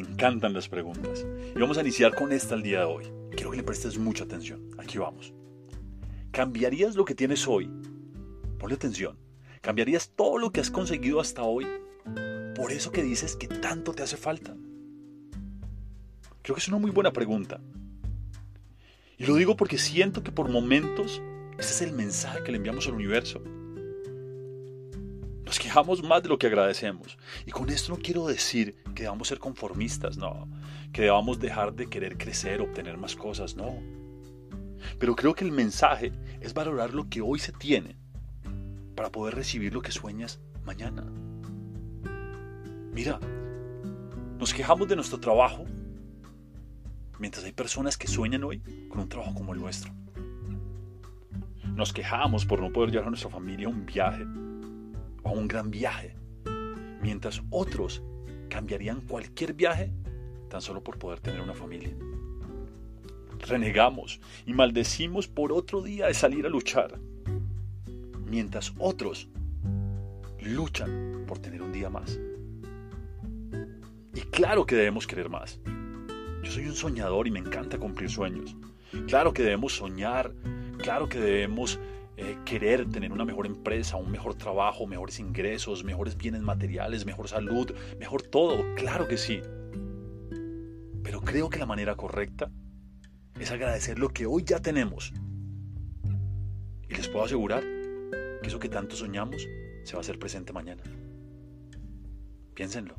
encantan las preguntas. Y vamos a iniciar con esta el día de hoy. Quiero que le prestes mucha atención. Aquí vamos. ¿Cambiarías lo que tienes hoy? Ponle atención. ¿Cambiarías todo lo que has conseguido hasta hoy por eso que dices que tanto te hace falta? Creo que es una muy buena pregunta. Y lo digo porque siento que por momentos ese es el mensaje que le enviamos al universo. Nos quejamos más de lo que agradecemos. Y con esto no quiero decir que debamos ser conformistas, no. Que debamos dejar de querer crecer, obtener más cosas, no. Pero creo que el mensaje es valorar lo que hoy se tiene para poder recibir lo que sueñas mañana. Mira, nos quejamos de nuestro trabajo mientras hay personas que sueñan hoy con un trabajo como el nuestro. Nos quejamos por no poder llevar a nuestra familia un viaje a un gran viaje, mientras otros cambiarían cualquier viaje tan solo por poder tener una familia. Renegamos y maldecimos por otro día de salir a luchar, mientras otros luchan por tener un día más. Y claro que debemos querer más. Yo soy un soñador y me encanta cumplir sueños. Claro que debemos soñar, claro que debemos eh, querer tener una mejor empresa, un mejor trabajo, mejores ingresos, mejores bienes materiales, mejor salud, mejor todo, claro que sí. Pero creo que la manera correcta es agradecer lo que hoy ya tenemos. Y les puedo asegurar que eso que tanto soñamos se va a hacer presente mañana. Piénsenlo.